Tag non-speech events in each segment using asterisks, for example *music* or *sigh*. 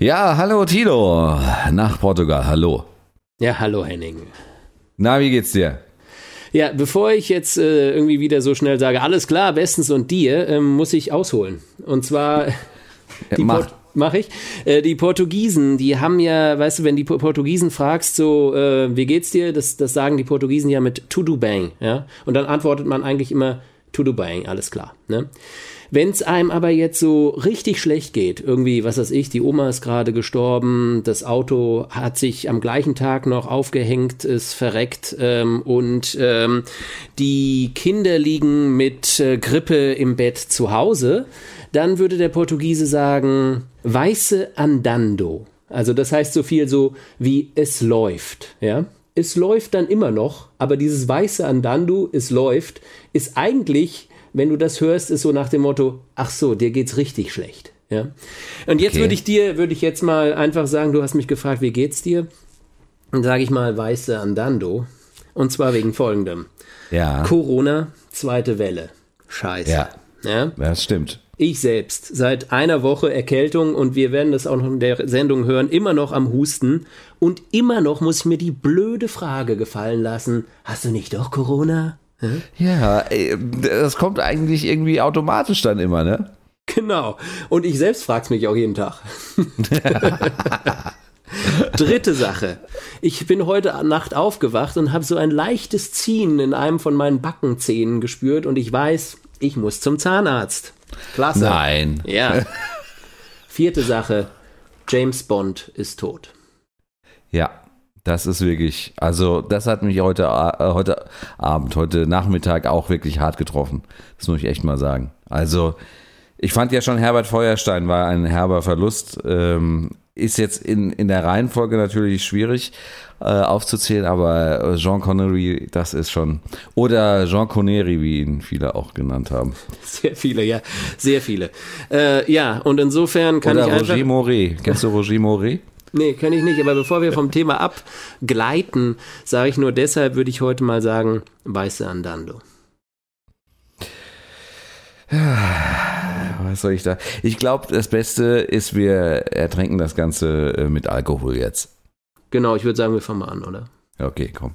Ja, hallo Tilo, nach Portugal, hallo. Ja, hallo Henning. Na, wie geht's dir? Ja, bevor ich jetzt äh, irgendwie wieder so schnell sage, alles klar, bestens und dir, ähm, muss ich ausholen. Und zwar, *laughs* die mach. Port mach ich. Äh, die Portugiesen, die haben ja, weißt du, wenn die Portugiesen fragst, so, äh, wie geht's dir? Das, das sagen die Portugiesen ja mit Tudo Bang, ja. Und dann antwortet man eigentlich immer Tudo Bang, alles klar, ne? Wenn es einem aber jetzt so richtig schlecht geht, irgendwie, was weiß ich, die Oma ist gerade gestorben, das Auto hat sich am gleichen Tag noch aufgehängt, ist verreckt ähm, und ähm, die Kinder liegen mit äh, Grippe im Bett zu Hause, dann würde der Portugiese sagen, weiße andando. Also das heißt so viel so wie es läuft, ja es läuft dann immer noch, aber dieses weiße Andando, es läuft, ist eigentlich wenn du das hörst, ist so nach dem Motto, ach so, dir geht's richtig schlecht. Ja. Und jetzt Okay. würde ich dir, würde ich jetzt mal einfach sagen, du hast mich gefragt, wie geht's dir? Dann sage ich mal weiße Andando. Und zwar wegen folgendem. Ja, Corona, zweite Welle. Scheiße. Ja. ja. das stimmt. Ich selbst, seit einer Woche Erkältung und wir werden das auch noch in der Sendung hören, immer noch am Husten. Und immer noch muss ich mir die blöde Frage gefallen lassen, hast du nicht doch Corona? Ja, das kommt eigentlich irgendwie automatisch dann immer, ne? Genau. Und ich selbst frag's mich auch jeden Tag. *laughs* Dritte Sache. Ich bin heute Nacht aufgewacht und habe so ein leichtes Ziehen in einem von meinen Backenzähnen gespürt und ich weiß, ich muss zum Zahnarzt. Klasse. Nein. Ja. Vierte Sache. James Bond ist tot. Ja, das ist wirklich, also das hat mich heute, äh, heute Abend, heute Nachmittag auch wirklich hart getroffen. Das muss ich echt mal sagen. Also ich fand ja schon Herbert Feuerstein war ein herber Verlust. Ähm, ist jetzt in, in der Reihenfolge natürlich schwierig äh, aufzuzählen, aber Jean Connery, das ist schon. Oder Jean Connery, wie ihn viele auch genannt haben. Sehr viele, ja. Sehr viele. Äh, ja, und insofern kann Oder ich einfach... Roger Moret. Kennst du Roger Moret? Nee, kann ich nicht. Aber bevor wir vom Thema abgleiten, sage ich nur deshalb, würde ich heute mal sagen, weiße Andando. Was soll ich da? Ich glaube, das Beste ist, wir ertränken das Ganze äh, mit Alkohol jetzt. Genau, ich würde sagen, wir fangen mal an, oder? Okay, komm.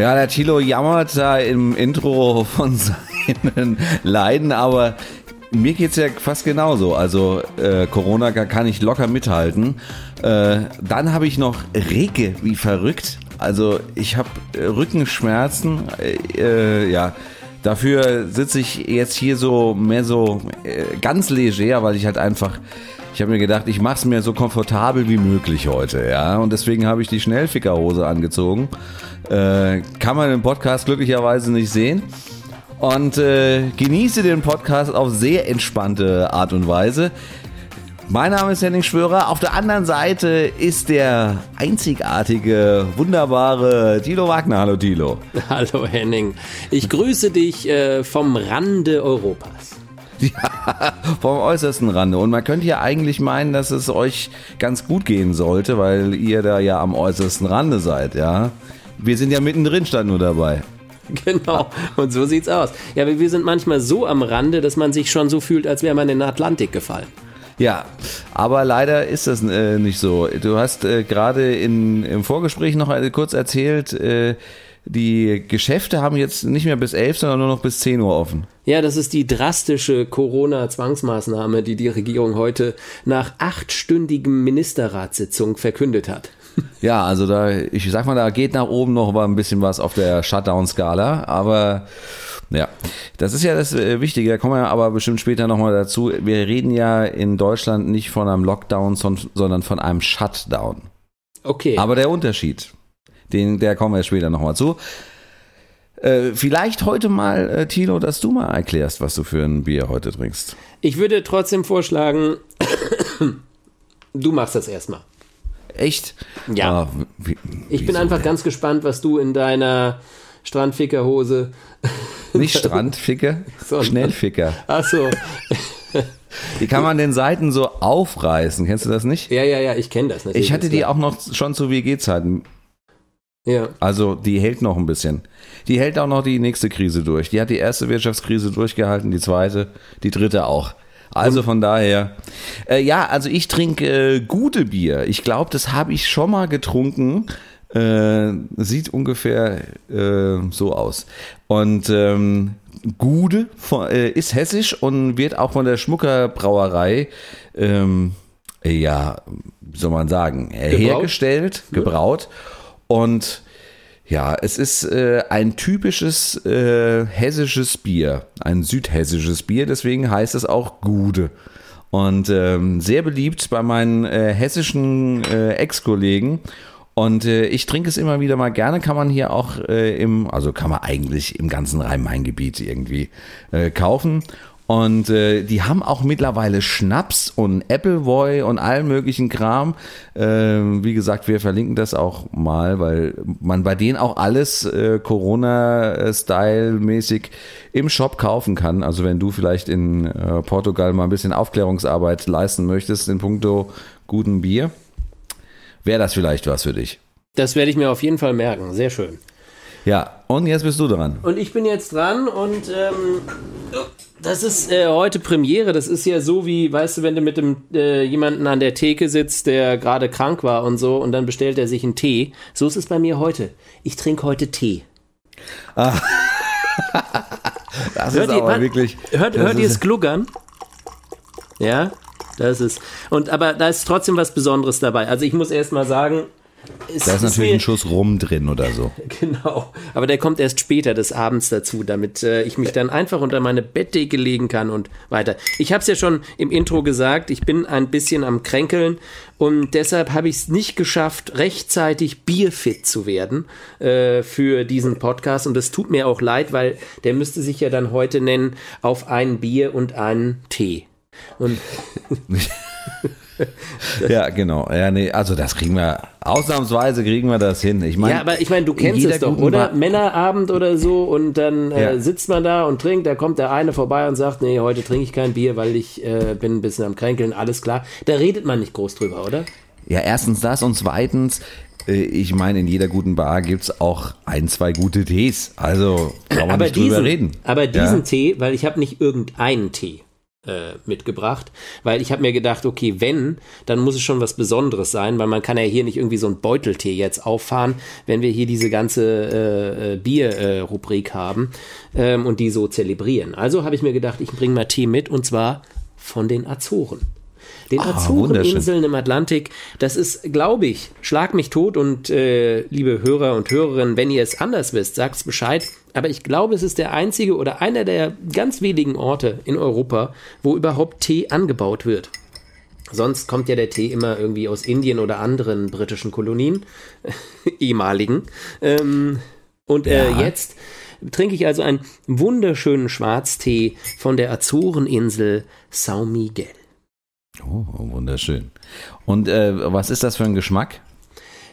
Ja, der Thilo jammert da im Intro von *laughs* seinen Leiden, aber mir geht's ja fast genauso. Also äh, Corona kann- ich locker mithalten. Äh, dann habe ich noch Rege wie verrückt. Also ich habe Rückenschmerzen. Äh, äh, ja, dafür sitze ich jetzt hier so mehr so äh, ganz leger, weil ich halt einfach ich habe mir gedacht, ich mache es mir so komfortabel wie möglich heute, ja. Und deswegen habe ich die Schnellfickerhose angezogen. Äh, kann man im Podcast glücklicherweise nicht sehen. Und äh, genieße den Podcast auf sehr entspannte Art und Weise. Mein Name ist Henning Schwörer. Auf der anderen Seite ist der einzigartige, wunderbare Tilo Wagner. Hallo Tilo. *laughs* Hallo Henning. Ich grüße dich äh, vom Rande Europas. *laughs* Ja, vom äußersten Rande. Und man könnte ja eigentlich meinen, dass es euch ganz gut gehen sollte, weil ihr da ja am äußersten Rande seid, ja. Wir sind ja mittendrin, stand nur dabei. Genau, und so sieht's aus. Ja, aber wir sind manchmal so am Rande, dass man sich schon so fühlt, als wäre man in den Atlantik gefallen. Ja, aber leider ist das äh, nicht so. Du hast äh, gerade im Vorgespräch noch äh, kurz erzählt, äh, die Geschäfte haben jetzt nicht mehr bis 11, sondern nur noch bis 10 Uhr offen. Ja, das ist die drastische Corona-Zwangsmaßnahme, die die Regierung heute nach achtstündigen Ministerratssitzung verkündet hat. *laughs* Ja, also da, ich sag mal, da geht nach oben noch mal ein bisschen was auf der Shutdown-Skala, aber ja, das ist ja das äh, Wichtige, da kommen wir aber bestimmt später nochmal dazu. Wir reden ja in Deutschland nicht von einem Lockdown, son- sondern von einem Shutdown. Okay. Aber der Unterschied, den, der kommen wir später nochmal zu. Äh, vielleicht heute mal, äh, Tilo, dass du mal erklärst, was du für ein Bier heute trinkst. ich würde trotzdem vorschlagen, *coughs* du machst das erstmal. Echt? Ja. Ah, wie, Ich bin einfach ganz gespannt, was du in deiner Strandfickerhose. *laughs* Nicht Strandficker, *laughs* Schnellficker. Achso. Die kann man den Seiten so aufreißen. Kennst du das nicht? Ja, ja, ja, ich kenne das natürlich. Ich hatte die auch noch schon zu WG-Zeiten. Ja. Also die hält noch ein bisschen. Die hält auch noch die nächste Krise durch. Die hat die erste Wirtschaftskrise durchgehalten, die zweite, die dritte auch. Also von daher, äh, ja, also ich trinke äh, gute Bier. Ich glaube, das habe ich schon mal getrunken. Äh, sieht ungefähr äh, so aus. Und ähm, Gude von, äh, ist hessisch und wird auch von der Schmucker Brauerei, ähm, ja, wie soll man sagen, Gebraut? hergestellt, gebraut. Und ja, es ist äh, ein typisches äh, hessisches Bier, ein südhessisches Bier, deswegen heißt es auch Gude. Und ähm, sehr beliebt bei meinen äh, hessischen äh, Ex-Kollegen. Und äh, ich trinke es immer wieder mal gerne, kann man hier auch äh, im, also kann man eigentlich im ganzen Rhein-Main-Gebiet irgendwie kaufen. Und äh, die haben auch mittlerweile Schnaps und Appleboy und allen möglichen Kram. Ähm, wie gesagt, wir verlinken das auch mal, weil man bei denen auch alles äh, Corona-Style-mäßig im Shop kaufen kann. Also wenn du vielleicht in äh, Portugal mal ein bisschen Aufklärungsarbeit leisten möchtest in puncto guten Bier, wäre das vielleicht was für dich. Das werde ich mir auf jeden Fall merken. Sehr schön. Ja, und jetzt bist du dran. Und ich bin jetzt dran und ähm, das ist äh, heute Premiere. Das ist ja so wie, weißt du, wenn du mit dem äh, jemanden an der Theke sitzt, der gerade krank war und so, und dann bestellt er sich einen Tee. So ist es bei mir heute. Ich trinke heute Tee. *laughs* Das Hört ist ihr, aber man- wirklich. hört, hört ihr es gluggern? Ja, das ist. Und aber da ist trotzdem was Besonderes dabei. Also ich muss erst mal sagen, es Da ist natürlich mir- ein Schuss Rum drin oder so. *laughs* Genau, aber der kommt erst später des Abends dazu, damit äh, ich mich dann einfach unter meine Bettdecke legen kann und weiter. Ich habe es ja schon im Intro gesagt, ich bin ein bisschen am Kränkeln und deshalb habe ich es nicht geschafft, rechtzeitig bierfit zu werden äh, für diesen Podcast und das tut mir auch leid, weil der müsste sich ja dann heute nennen auf ein Bier und einen Tee. Und *laughs* *laughs* Ja, genau. Ja, nee, also das kriegen wir, ausnahmsweise kriegen wir das hin. Ich meine, ja, aber ich meine, du kennst es doch, oder? Bar- Männerabend oder so und dann äh, Ja. sitzt man da und trinkt, da kommt der eine vorbei und sagt, nee, heute trinke ich kein Bier, weil ich äh, bin ein bisschen am Kränkeln, alles klar. Da redet man nicht groß drüber, oder? Ja, erstens das und zweitens, äh, ich meine, in jeder guten Bar gibt's auch ein, zwei gute Tees. Also kann man aber nicht drüber diesen, reden. aber diesen Ja. Tee, weil ich habe nicht irgendeinen Tee äh, mitgebracht, weil ich habe mir gedacht, okay, wenn, dann muss es schon was Besonderes sein, weil man kann ja hier nicht irgendwie so einen Beuteltee jetzt auffahren, wenn wir hier diese ganze äh, äh, Bier-Rubrik haben ähm, und die so zelebrieren. Also habe ich mir gedacht, ich bringe mal Tee mit und zwar von den Azoren. Den Ah, Azoreninseln im Atlantik, das ist, glaube ich, schlag mich tot und äh, liebe Hörer und Hörerinnen, wenn ihr es anders wisst, sagt's Bescheid. Aber ich glaube, es ist der einzige oder einer der ganz wenigen Orte in Europa, wo überhaupt Tee angebaut wird. Sonst kommt ja der Tee immer irgendwie aus Indien oder anderen britischen Kolonien, *laughs* ehemaligen. Ähm, und äh, Ja. jetzt trinke ich also einen wunderschönen Schwarztee von der Azoreninsel São Miguel. Oh, wunderschön. Und äh, was ist das für ein Geschmack?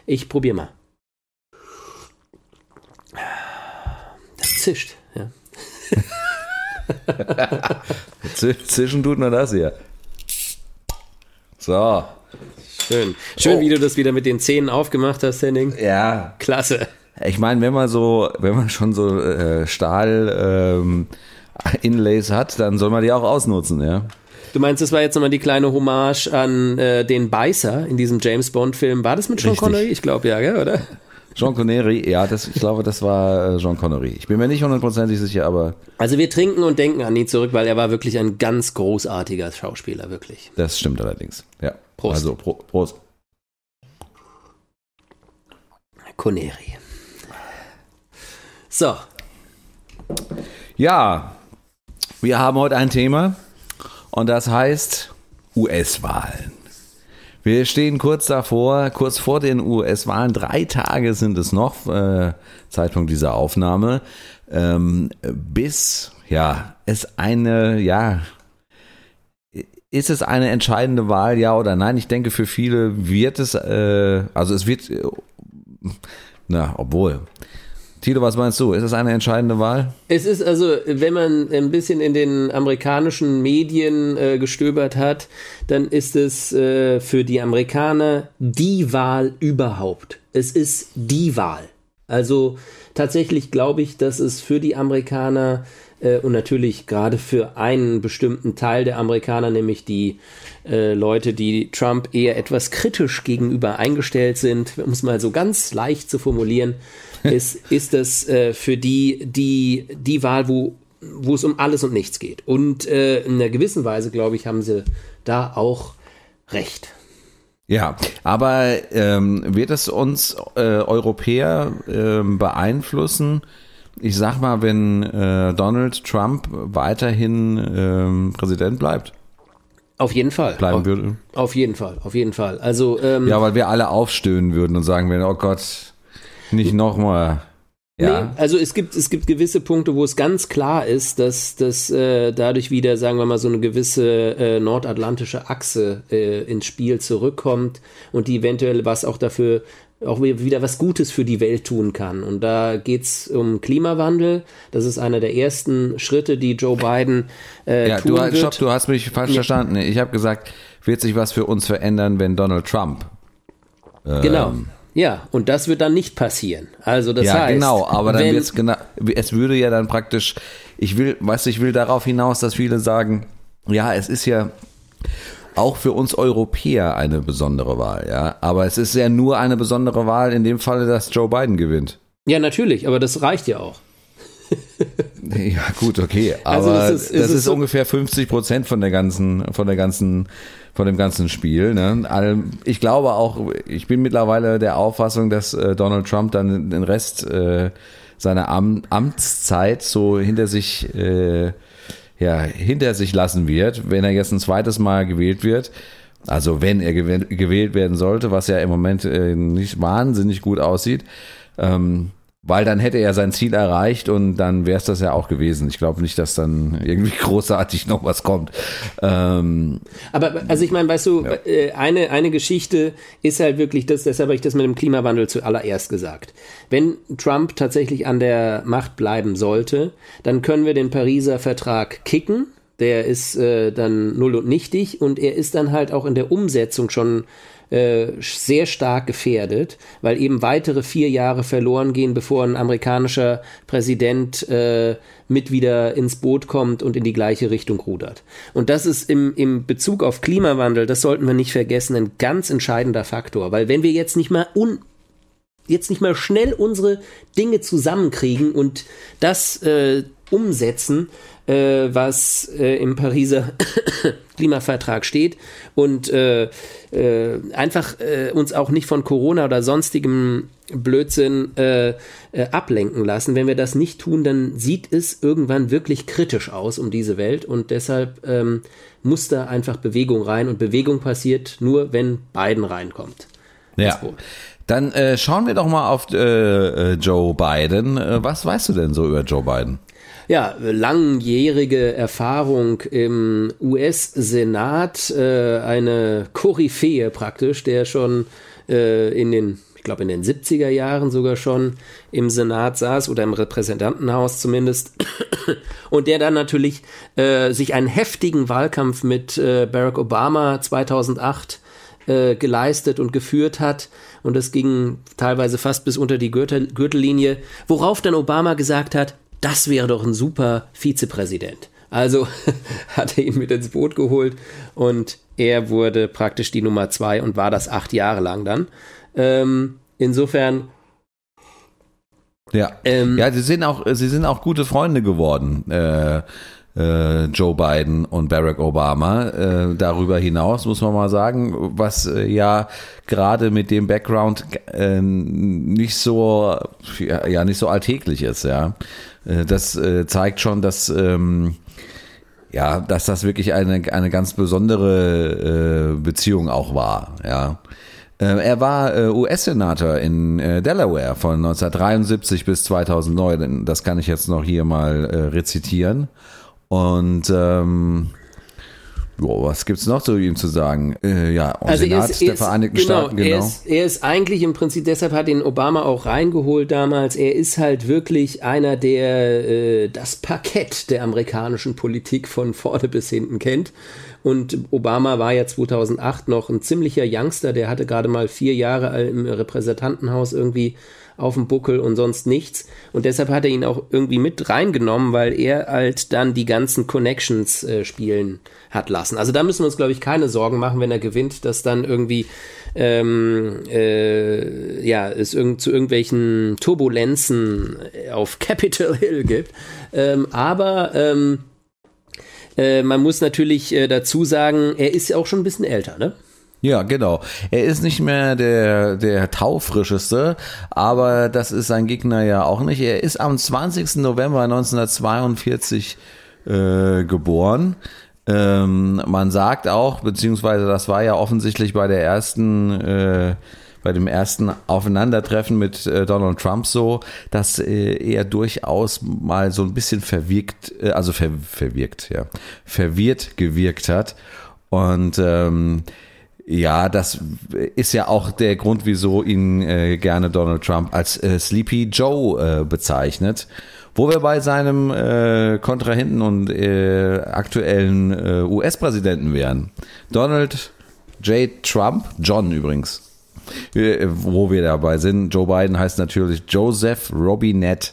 Ich probiere mal. Das zischt. Ja. *laughs* Z zwischen tut man das hier. So. Schön. Schön, Oh. wie du das wieder mit den Zähnen aufgemacht hast, Henning. Ja. Klasse. Ich meine, wenn man so, wenn man schon so äh, Stahl ähm, Inlays hat, dann soll man die auch ausnutzen, ja. Du meinst, das war jetzt nochmal die kleine Hommage an äh, den Beißer in diesem James Bond-Film. War das mit Sean Richtig. Connery? Ich glaube ja, gell, oder? Jean Connery, ja, das, ich glaube, das war äh, Jean Connery. Ich bin mir nicht hundertprozentig sicher, aber Also wir trinken und denken an ihn zurück, weil er war wirklich ein ganz großartiger Schauspieler, wirklich. das stimmt allerdings. Ja. Prost. Also, Pro, Prost. Coneri. So. Ja, wir haben heute ein Thema und das heißt US-Wahlen. Wir stehen kurz davor, kurz vor den US-Wahlen. Drei Tage sind es noch, äh, Zeitpunkt dieser Aufnahme, ähm, bis ja es eine ja ist es eine entscheidende Wahl, ja oder nein? Ich denke, für viele wird es, äh, also es wird, äh, na, obwohl. Tilo, was meinst du? Ist es eine entscheidende Wahl? Es ist also, wenn man ein bisschen in den amerikanischen Medien äh, gestöbert hat, dann ist es äh, für die Amerikaner die Wahl überhaupt. Es ist die Wahl. Also tatsächlich glaube ich, dass es für die Amerikaner äh, und natürlich gerade für einen bestimmten Teil der Amerikaner, nämlich die äh, Leute, die Trump eher etwas kritisch gegenüber eingestellt sind, um es mal so ganz leicht zu formulieren, ist, ist das äh, für die, die, die Wahl, wo, wo es um alles und nichts geht. Und äh, in einer gewissen Weise, glaube ich, haben sie da auch recht. Ja, aber ähm, wird es uns äh, Europäer äh, beeinflussen? Ich sag mal, wenn äh, Donald Trump weiterhin ähm, Präsident bleibt. Auf jeden Fall. Bleiben auf, würde. Auf jeden Fall, auf jeden Fall. Also ähm, Ja, weil wir alle aufstöhnen würden und sagen würden, oh Gott, nicht nochmal. Ja. Nee, also es gibt, es gibt gewisse Punkte, wo es ganz klar ist, dass, dass äh, dadurch wieder, sagen wir mal, so eine gewisse äh, nordatlantische Achse äh, ins Spiel zurückkommt und die eventuell was auch dafür auch wieder was Gutes für die Welt tun kann. Und da geht's um Klimawandel. Das ist einer der ersten Schritte, die Joe Biden äh, ja, tun du, wird. stopp, du hast mich falsch verstanden. Ich habe gesagt, wird sich was für uns verändern, wenn Donald Trump. ähm, Genau. Ja, und das wird dann nicht passieren. Also das ja, heißt, genau, aber dann wird's genau, es würde ja dann praktisch, ich will, weißt du, ich will darauf hinaus, dass viele sagen, ja, es ist ja auch für uns Europäer eine besondere Wahl, ja, aber es ist ja nur eine besondere Wahl in dem Falle, dass Joe Biden gewinnt. Ja, natürlich, aber das reicht ja auch. *laughs* Ja, gut, okay, Also aber es ist- das ist, ist ungefähr 50 Prozent von der ganzen, von der ganzen, von dem ganzen Spiel. Ne? Ich glaube auch, ich bin mittlerweile der Auffassung, dass äh, Donald Trump dann den Rest äh, seiner Am Amtszeit so hinter sich, äh, ja, hinter sich lassen wird, wenn er jetzt ein zweites Mal gewählt wird. Also wenn er gewäh- gewählt werden sollte, was ja im Moment äh, nicht wahnsinnig gut aussieht. Ähm, weil dann hätte er sein Ziel erreicht und dann wäre es das ja auch gewesen. Ich glaube nicht, dass dann irgendwie *laughs* großartig noch was kommt. Ähm, Aber also ich meine, weißt du, äh, eine, eine Geschichte ist halt wirklich das, deshalb habe ich das mit dem Klimawandel zuallererst gesagt. Wenn Trump tatsächlich an der Macht bleiben sollte, dann können wir den Pariser Vertrag kicken. Der ist äh, dann null und nichtig und er ist dann halt auch in der Umsetzung schon äh, sehr stark gefährdet, weil eben weitere vier Jahre verloren gehen, bevor ein amerikanischer Präsident äh, mit wieder ins Boot kommt und in die gleiche Richtung rudert. Und das ist im, im Bezug auf Klimawandel, das sollten wir nicht vergessen, ein ganz entscheidender Faktor, weil wenn wir jetzt nicht mal un jetzt nicht mal schnell unsere Dinge zusammenkriegen und das äh, umsetzen, äh, was äh, im Pariser *coughs* Klimavertrag steht und äh, äh, einfach äh, uns auch nicht von Corona oder sonstigem Blödsinn äh, ablenken lassen. Wenn wir das nicht tun, dann sieht es irgendwann wirklich kritisch aus um diese Welt und deshalb ähm, muss da einfach Bewegung rein und Bewegung passiert nur, wenn Biden reinkommt. ja. Dann schauen wir doch mal auf Joe Biden. Was weißt du denn so über Joe Biden? Ja, langjährige Erfahrung im US-Senat, äh, eine Koryphäe praktisch, der schon äh, in den, ich glaube in den 70er Jahren sogar schon im Senat saß oder im Repräsentantenhaus zumindest *coughs* und der dann natürlich äh, sich einen heftigen Wahlkampf mit äh, Barack Obama 2008 äh, geleistet und geführt hat. Und das ging teilweise fast bis unter die Gürtel Gürtellinie, worauf dann Obama gesagt hat, das wäre doch ein super Vizepräsident. Also *laughs* hat er ihn mit ins Boot geholt und er wurde praktisch die Nummer zwei und war das acht Jahre lang dann. Ähm, insofern, Ja. ähm, Ja, sie sind auch, sie sind auch gute Freunde geworden. Äh, äh, Joe Biden und Barack Obama. Äh, darüber hinaus muss man mal sagen, was äh, ja gerade mit dem Background äh, nicht so ja nicht so alltäglich ist. Ja, das äh, zeigt schon, dass ähm, ja, dass das wirklich eine eine ganz besondere äh, Beziehung auch war. Ja. Äh, er war äh, US-Senator in äh, Delaware von 1973 bis 2009. Das kann ich jetzt noch hier mal rezitieren. Und ähm, Jo, was gibt's noch zu ihm zu sagen? Äh, ja, also Senat ist, der ist, Vereinigten genau, Staaten, genau. Er ist, er ist eigentlich im Prinzip, deshalb hat ihn Obama auch reingeholt damals. Er ist halt wirklich einer, der äh, das Parkett der amerikanischen Politik von vorne bis hinten kennt. Und Obama war ja 2008 noch ein ziemlicher Youngster, der hatte gerade mal vier Jahre im Repräsentantenhaus irgendwie auf dem Buckel und sonst nichts. Und deshalb hat er ihn auch irgendwie mit reingenommen, weil er halt dann die ganzen Connections äh, spielen hat lassen. Also da müssen wir uns, glaube ich, keine Sorgen machen, wenn er gewinnt, dass dann irgendwie ähm, äh, ja, es irg zu irgendwelchen Turbulenzen auf Capitol Hill gibt. Ähm, aber ähm, äh, man muss natürlich äh, dazu sagen, er ist ja auch schon ein bisschen älter, ne? Ja, genau. Er ist nicht mehr der, der taufrischeste, aber das ist sein Gegner ja auch nicht. Er ist am 20. November 1942 äh, geboren. Ähm, man sagt auch, beziehungsweise das war ja offensichtlich bei der ersten äh, bei dem ersten Aufeinandertreffen mit äh, Donald Trump so, dass äh, er durchaus mal so ein bisschen verwirkt, äh, also ver, verwirkt, ja, verwirrt gewirkt hat. Und ähm, ja, das ist ja auch der Grund, wieso ihn äh, gerne Donald Trump als äh, Sleepy Joe äh, bezeichnet. Wo wir bei seinem äh, Kontrahenten und äh, aktuellen äh, US-Präsidenten wären. Donald J. Trump, John übrigens. Wo wir dabei sind. Joe Biden heißt natürlich Joseph Robinette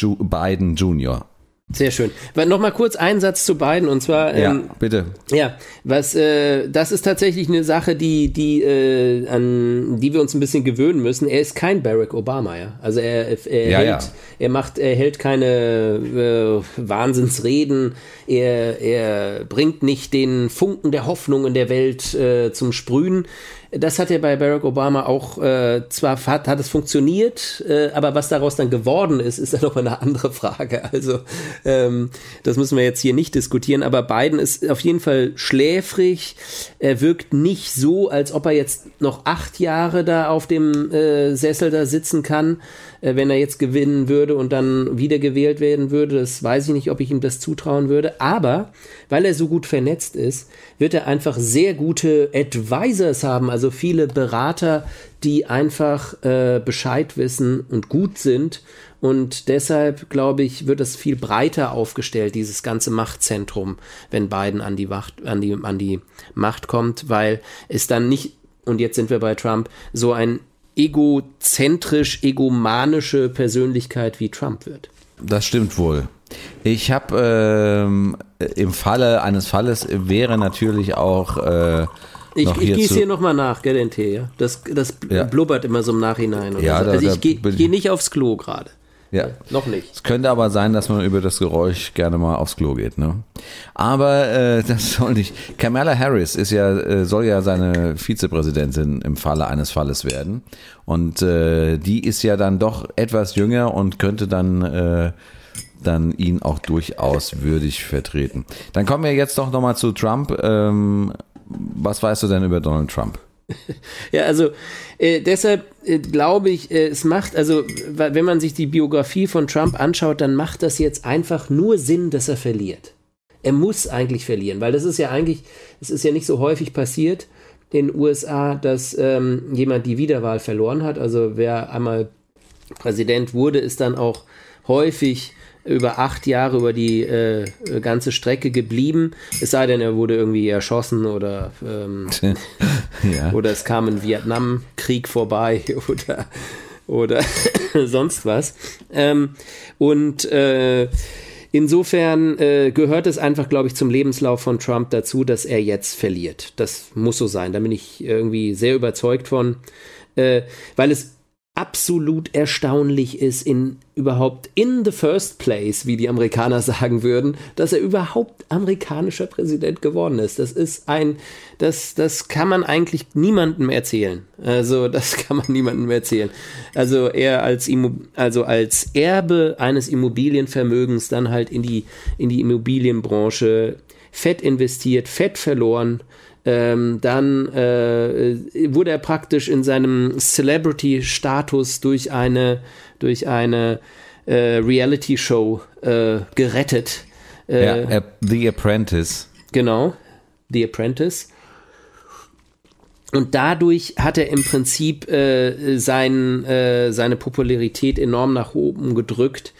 Biden Jr. Sehr schön. Nochmal kurz einen Satz zu beiden und zwar. Ja, ähm, bitte. Ja, was, äh, das ist tatsächlich eine Sache, die, die, äh, an die wir uns ein bisschen gewöhnen müssen. Er ist kein Barack Obama, ja. Also er, er ja, hält, ja. er macht, er hält keine äh, Wahnsinnsreden. Er, er bringt nicht den Funken der Hoffnung in der Welt äh, zum Sprühen. Das hat ja bei Barack Obama auch äh, zwar hat, hat es funktioniert, äh, aber was daraus dann geworden ist, ist ja noch eine andere Frage. Also ähm, das müssen wir jetzt hier nicht diskutieren. Aber Biden ist auf jeden Fall schläfrig. Er wirkt nicht so, als ob er jetzt noch acht Jahre da auf dem äh, Sessel da sitzen kann, wenn er jetzt gewinnen würde und dann wieder gewählt werden würde. Das weiß ich nicht, ob ich ihm das zutrauen würde. Aber weil er so gut vernetzt ist, wird er einfach sehr gute Advisors haben, also viele Berater, die einfach äh, Bescheid wissen und gut sind. Und deshalb, glaube ich, wird es viel breiter aufgestellt, dieses ganze Machtzentrum, wenn Biden an die, Wacht, an die, an die Macht kommt, weil es dann nicht, und jetzt sind wir bei Trump, so ein egozentrisch, egomanische Persönlichkeit wie Trump wird. Das stimmt wohl. Ich habe ähm, im Falle eines Falles wäre natürlich auch. Äh, ich, ich gieße hier nochmal nach, gell, den Tee, ja? Das, das ja. blubbert immer so im Nachhinein. ja, so. Also da, ich gehe geh nicht aufs Klo gerade. Ja. Noch nicht. Es könnte aber sein, dass man über das Geräusch gerne mal aufs Klo geht. Ne? Aber äh, *laughs* das soll nicht. Kamala Harris ist ja, äh, soll ja seine Vizepräsidentin im Falle eines Falles werden. Und äh, die ist ja dann doch etwas jünger und könnte dann äh, dann ihn auch durchaus würdig vertreten. Dann kommen wir jetzt doch nochmal zu Trump. Ähm, was weißt du denn über Donald Trump? *laughs* Ja, also äh, deshalb äh, glaube ich, äh, es macht, also wenn man sich die Biografie von Trump anschaut, dann macht das jetzt einfach nur Sinn, dass er verliert. Er muss eigentlich verlieren, weil das ist ja eigentlich, es ist ja nicht so häufig passiert in den USA, dass ähm, jemand die Wiederwahl verloren hat. Also wer einmal Präsident wurde, ist dann auch häufig über acht Jahre über die äh, ganze Strecke geblieben. Es sei denn, er wurde irgendwie erschossen oder, ähm, *laughs* ja. oder es kam ein Vietnamkrieg vorbei *laughs* oder, oder *laughs* sonst was. Ähm, und äh, Insofern äh, gehört es einfach, glaube ich, zum Lebenslauf von Trump dazu, dass er jetzt verliert. Das muss so sein. Da bin ich irgendwie sehr überzeugt von, äh, weil es absolut erstaunlich ist in überhaupt in the first place, wie die Amerikaner *laughs* sagen würden, dass er überhaupt amerikanischer Präsident geworden ist. Das ist ein, das, das kann man eigentlich niemandem erzählen. Also *laughs* das kann man niemandem erzählen. Also er als also als Erbe eines Immobilienvermögens dann halt in die in die Immobilienbranche fett investiert, fett verloren ähm, dann äh, wurde er praktisch in seinem Celebrity-Status durch eine, durch eine äh, Reality-Show äh, gerettet. Äh, ja, The Apprentice. Genau, The Apprentice. Und dadurch hat er im Prinzip äh, sein, äh, seine Popularität enorm nach oben gedrückt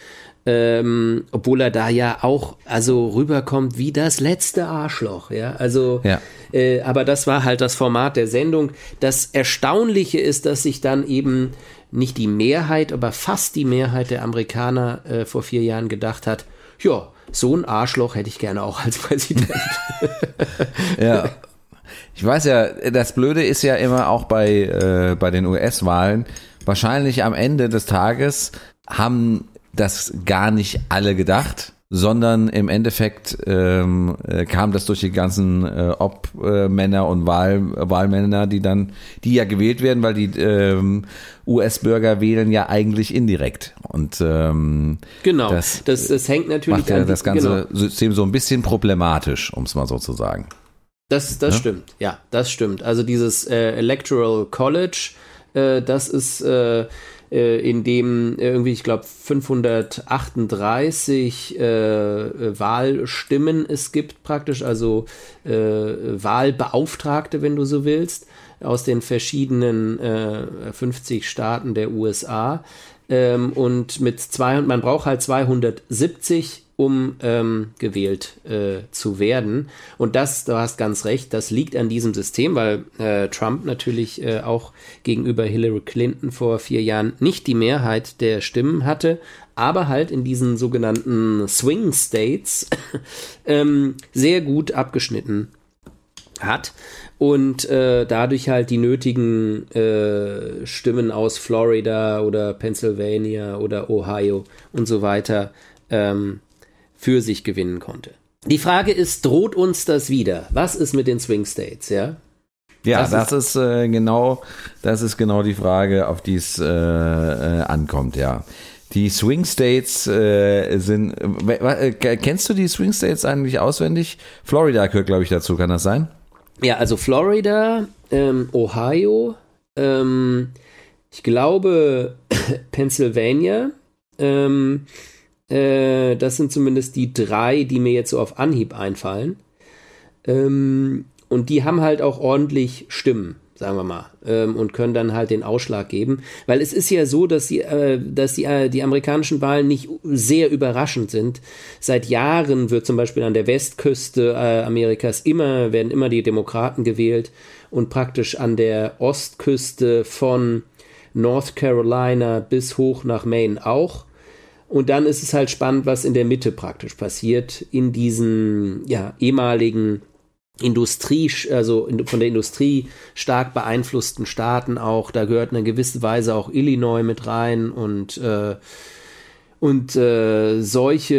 ähm, obwohl er da ja auch also rüberkommt wie das letzte Arschloch, ja. Also, ja. Äh, aber das war halt das Format der Sendung. Das Erstaunliche ist, dass sich dann eben nicht die Mehrheit, aber fast die Mehrheit der Amerikaner äh, vor vier Jahren gedacht hat, ja, so ein Arschloch hätte ich gerne auch als *laughs* Präsident. *laughs* ja. Ich weiß ja, das Blöde ist ja immer auch bei, äh, bei den US-Wahlen, wahrscheinlich am Ende des Tages haben das gar nicht alle gedacht, sondern im Endeffekt ähm, äh, kam das durch die ganzen äh, Obmänner und Wahl, Wahlmänner, die dann, die ja gewählt werden, weil die ähm, US-Bürger wählen ja eigentlich indirekt. Und ähm, genau, das, das, das hängt natürlich macht ja an das ganze genau. System so ein bisschen problematisch, um es mal so zu sagen. Das, das ja? stimmt, ja, das stimmt. Also dieses äh, Electoral College, äh, das ist äh, in dem irgendwie, ich glaube, 538 äh, Wahlstimmen es gibt praktisch, also äh, Wahlbeauftragte, wenn du so willst, aus den verschiedenen äh, 50 Staaten der USA. Ähm, und mit 200, man braucht halt 270 um ähm, gewählt äh, zu werden. Und das, du hast ganz recht, das liegt an diesem System, weil äh, Trump natürlich äh, auch gegenüber Hillary Clinton vor vier Jahren nicht die Mehrheit der Stimmen hatte, aber halt in diesen sogenannten Swing States *laughs* ähm, sehr gut abgeschnitten hat und äh, dadurch halt die nötigen äh, Stimmen aus Florida oder Pennsylvania oder Ohio und so weiter ähm, für sich gewinnen konnte. Die Frage ist, droht uns das wieder? Was ist mit den Swing States, ja? Ja, das, das ist, ist äh, genau, das ist genau die Frage, auf die es äh, äh, ankommt, ja. Die Swing States äh, sind. Äh, kennst du die Swing States eigentlich auswendig? Florida gehört, glaube ich, dazu. Kann das sein? Ja, also Florida, ähm, Ohio, ähm, ich glaube *coughs* Pennsylvania, ähm, äh, das sind zumindest die drei, die mir jetzt so auf Anhieb einfallen. Ähm, und die haben halt auch ordentlich Stimmen, sagen wir mal, ähm, und können dann halt den Ausschlag geben. Weil es ist ja so, dass die, äh, dass die, äh, die amerikanischen Wahlen nicht sehr überraschend sind. Seit Jahren wird zum Beispiel an der Westküste äh, Amerikas immer, werden immer die Demokraten gewählt und praktisch an der Ostküste von North Carolina bis hoch nach Maine auch. Und dann ist es halt spannend, was in der Mitte praktisch passiert, in diesen ja, ehemaligen Industrie, also von der Industrie stark beeinflussten Staaten auch. Da gehört in einer gewissen Weise auch Illinois mit rein und äh, und äh, solche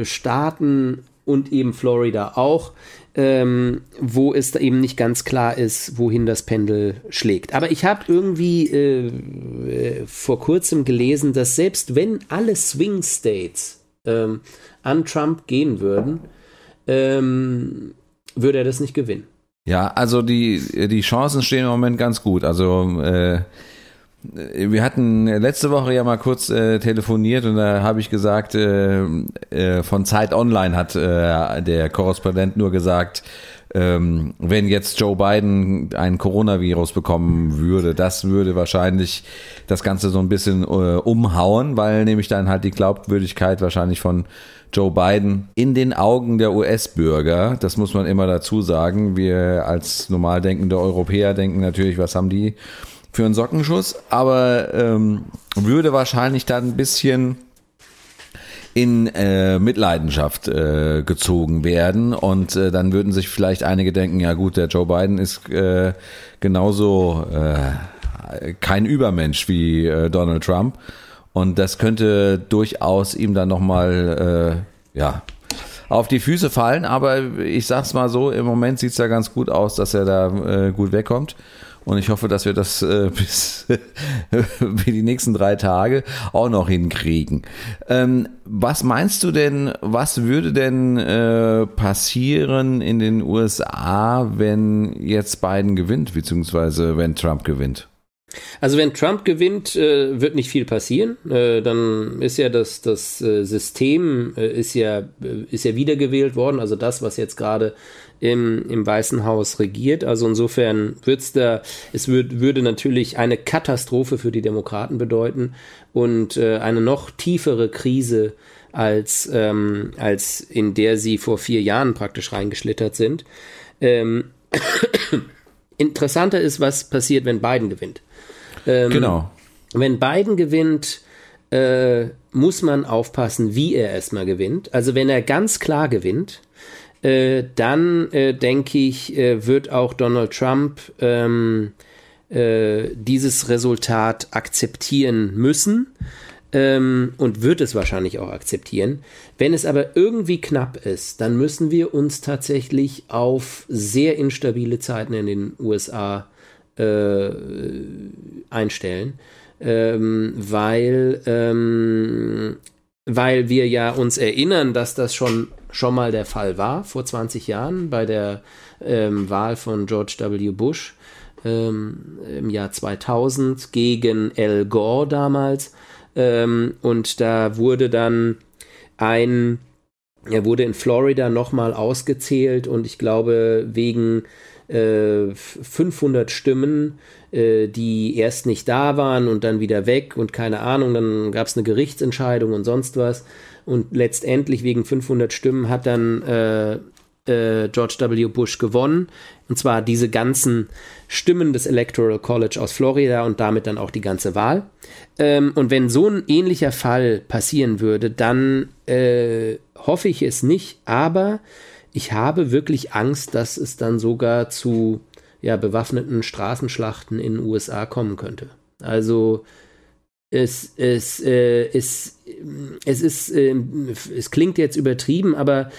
äh, Staaten und eben Florida auch ähm, wo es eben nicht ganz klar ist, wohin das Pendel schlägt. Aber ich habe irgendwie äh, äh, vor kurzem gelesen, dass selbst wenn alle Swing States ähm, an Trump gehen würden, ähm, würde er das nicht gewinnen. Ja, also die, die Chancen stehen im Moment ganz gut. Also äh, wir hatten letzte Woche ja mal kurz äh, telefoniert und da habe ich gesagt, äh, äh, von Zeit Online hat äh, der Korrespondent nur gesagt, ähm, wenn jetzt Joe Biden ein Coronavirus bekommen würde, das würde wahrscheinlich das Ganze so ein bisschen äh, umhauen, weil nämlich dann halt die Glaubwürdigkeit wahrscheinlich von Joe Biden in den Augen der US-Bürger, das muss man immer dazu sagen, wir als normal denkende Europäer denken natürlich, was haben die für einen Sockenschuss, aber ähm, würde wahrscheinlich dann ein bisschen in äh, Mitleidenschaft äh, gezogen werden und äh, dann würden sich vielleicht einige denken, ja gut, der Joe Biden ist äh, genauso äh, kein Übermensch wie äh, Donald Trump. Und das könnte durchaus ihm dann nochmal, äh, ja, auf die Füße fallen. Aber ich sag's mal so, im Moment sieht's ja ganz gut aus, dass er da gut wegkommt. Und ich hoffe, dass wir das äh, *laughs* bis *laughs* die nächsten drei Tage auch noch hinkriegen. Ähm, was meinst du denn, was würde denn äh, passieren in den USA, wenn jetzt Biden gewinnt, beziehungsweise wenn Trump gewinnt? Also wenn Trump gewinnt, äh, wird nicht viel passieren. Äh, dann ist ja das, das äh, System äh, ist ja, äh, ist ja wiedergewählt worden, also das, was jetzt gerade im, im Weißen Haus regiert. Also insofern wird's da, es würd, würde natürlich eine Katastrophe für die Demokraten bedeuten und äh, eine noch tiefere Krise als, ähm, als in der sie vor vier Jahren praktisch reingeschlittert sind. Ähm, *coughs* interessanter ist, was passiert, wenn Biden gewinnt. Ähm, genau. Wenn Biden gewinnt, äh, muss man aufpassen, wie er erstmal gewinnt. Also wenn er ganz klar gewinnt, äh, dann äh, denke ich, äh, wird auch Donald Trump ähm, äh, dieses Resultat akzeptieren müssen ähm, und wird es wahrscheinlich auch akzeptieren. Wenn es aber irgendwie knapp ist, dann müssen wir uns tatsächlich auf sehr instabile Zeiten in den USA äh, einstellen, ähm, weil ähm, weil wir ja uns erinnern, dass das schon, schon mal der Fall war, vor 20 Jahren, bei der ähm, Wahl von George W. Bush ähm, im Jahr 2000 gegen Al Gore damals. Ähm, und da wurde dann ein, er wurde in Florida nochmal ausgezählt und ich glaube, wegen äh, 500 Stimmen äh, die erst nicht da waren und dann wieder weg und keine Ahnung, dann gab es eine Gerichtsentscheidung und sonst was. Und letztendlich wegen 500 Stimmen hat dann äh, äh, George W. Bush gewonnen. Und zwar diese ganzen Stimmen des Electoral College aus Florida und damit dann auch die ganze Wahl. Ähm, und wenn so ein ähnlicher Fall passieren würde, dann äh, hoffe ich es nicht, aber ich habe wirklich Angst, dass es dann sogar zu ja, bewaffneten Straßenschlachten in den USA kommen könnte. Also es, es, äh, es, es ist, äh, es klingt jetzt übertrieben, aber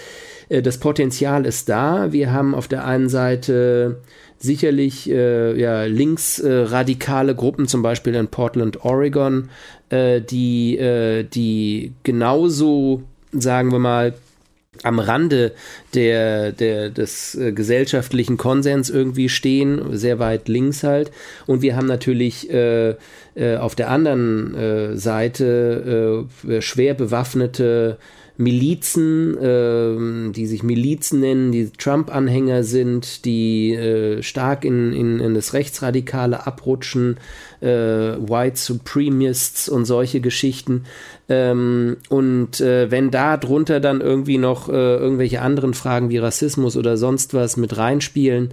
äh, das Potenzial ist da. Wir haben auf der einen Seite sicherlich äh, ja, linksradikale Gruppen, zum Beispiel in Portland, Oregon, äh, die, äh, die genauso, sagen wir mal, am Rande der, der, des äh, gesellschaftlichen Konsens irgendwie stehen, sehr weit links halt. Und wir haben natürlich äh, äh, auf der anderen äh, Seite äh, schwer bewaffnete Milizen, äh, die sich Milizen nennen, die Trump-Anhänger sind, die äh, stark in, in, in das Rechtsradikale abrutschen, White Supremists und solche Geschichten. Ähm, und äh, wenn da drunter dann irgendwie noch äh, irgendwelche anderen Fragen wie Rassismus oder sonst was mit reinspielen,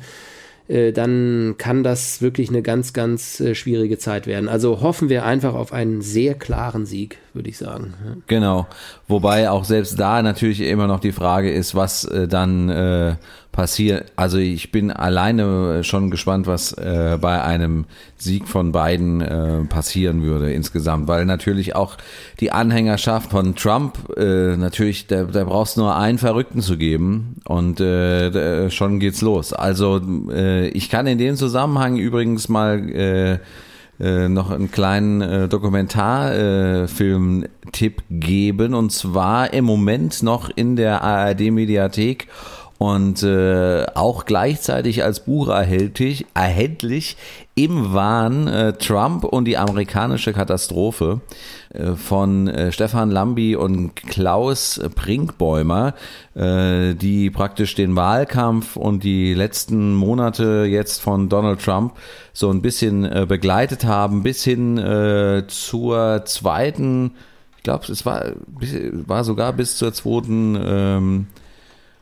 äh, dann kann das wirklich eine ganz, ganz äh, schwierige Zeit werden. Also hoffen wir einfach auf einen sehr klaren Sieg, würde ich sagen. Genau. Wobei auch selbst da natürlich immer noch die Frage ist, was äh, dann äh, passiert. Also ich bin alleine schon gespannt, was äh, bei einem Sieg von beiden äh, passieren würde insgesamt, weil natürlich auch die Anhängerschaft von Trump äh, natürlich, da, da brauchst nur einen Verrückten zu geben und äh, schon geht's los. Also äh, ich kann in dem Zusammenhang übrigens mal äh, äh, noch einen kleinen äh, Dokumentarfilm-Tipp äh, geben und zwar im Moment noch in der ARD-Mediathek und äh, auch gleichzeitig als Buch erhältlich, erhältlich im Wahn äh, Trump und die amerikanische Katastrophe äh, von äh, Stefan Lambi und Klaus Brinkbäumer, äh, die praktisch den Wahlkampf und die letzten Monate jetzt von Donald Trump so ein bisschen äh, begleitet haben, bis hin äh, zur zweiten, ich glaube, es war, war sogar bis zur zweiten ähm,